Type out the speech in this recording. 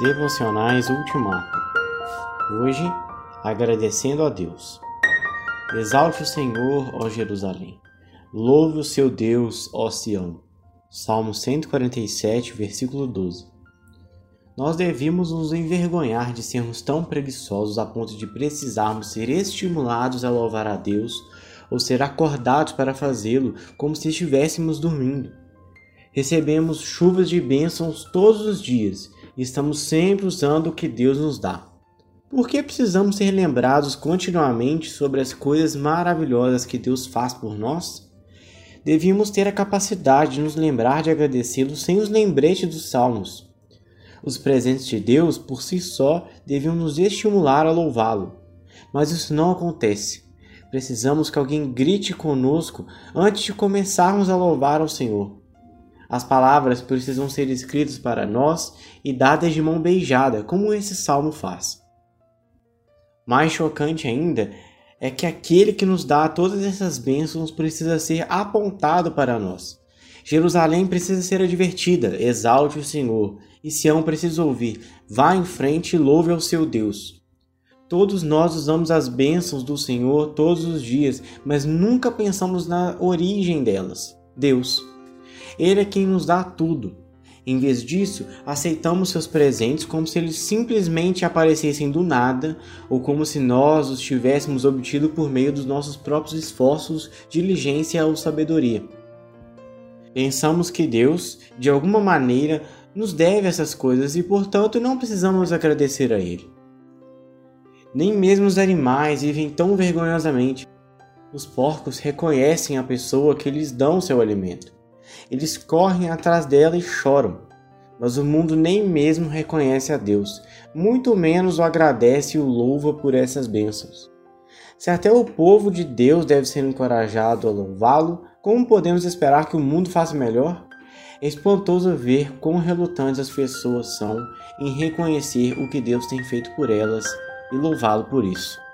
Devocionais Ultimato. Hoje, agradecendo a Deus. Exalte o Senhor, ó Jerusalém. Louve o seu Deus, ó Sião. Salmo 147, versículo 12. Nós devíamos nos envergonhar de sermos tão preguiçosos a ponto de precisarmos ser estimulados a louvar a Deus ou ser acordados para fazê-lo como se estivéssemos dormindo. Recebemos chuvas de bênçãos todos os dias estamos sempre usando o que Deus nos dá. Por que precisamos ser lembrados continuamente sobre as coisas maravilhosas que Deus faz por nós? Devíamos ter a capacidade de nos lembrar de agradecê-lo sem os lembretes dos salmos. Os presentes de Deus, por si só, deviam nos estimular a louvá-lo. Mas isso não acontece. Precisamos que alguém grite conosco antes de começarmos a louvar ao Senhor. As palavras precisam ser escritas para nós e dadas de mão beijada, como esse salmo faz. Mais chocante ainda é que aquele que nos dá todas essas bênçãos precisa ser apontado para nós. Jerusalém precisa ser advertida, exalte o Senhor, e Sião precisa ouvir, vá em frente e louve ao seu Deus. Todos nós usamos as bênçãos do Senhor todos os dias, mas nunca pensamos na origem delas, Deus. Ele é quem nos dá tudo. Em vez disso, aceitamos seus presentes como se eles simplesmente aparecessem do nada ou como se nós os tivéssemos obtido por meio dos nossos próprios esforços, diligência ou sabedoria. Pensamos que Deus, de alguma maneira, nos deve essas coisas e, portanto, não precisamos agradecer a Ele. Nem mesmo os animais vivem tão vergonhosamente. Os porcos reconhecem a pessoa que lhes dão seu alimento. Eles correm atrás dela e choram. Mas o mundo nem mesmo reconhece a Deus, muito menos o agradece e o louva por essas bênçãos. Se até o povo de Deus deve ser encorajado a louvá-lo, como podemos esperar que o mundo faça melhor? É espantoso ver quão relutantes as pessoas são em reconhecer o que Deus tem feito por elas e louvá-lo por isso.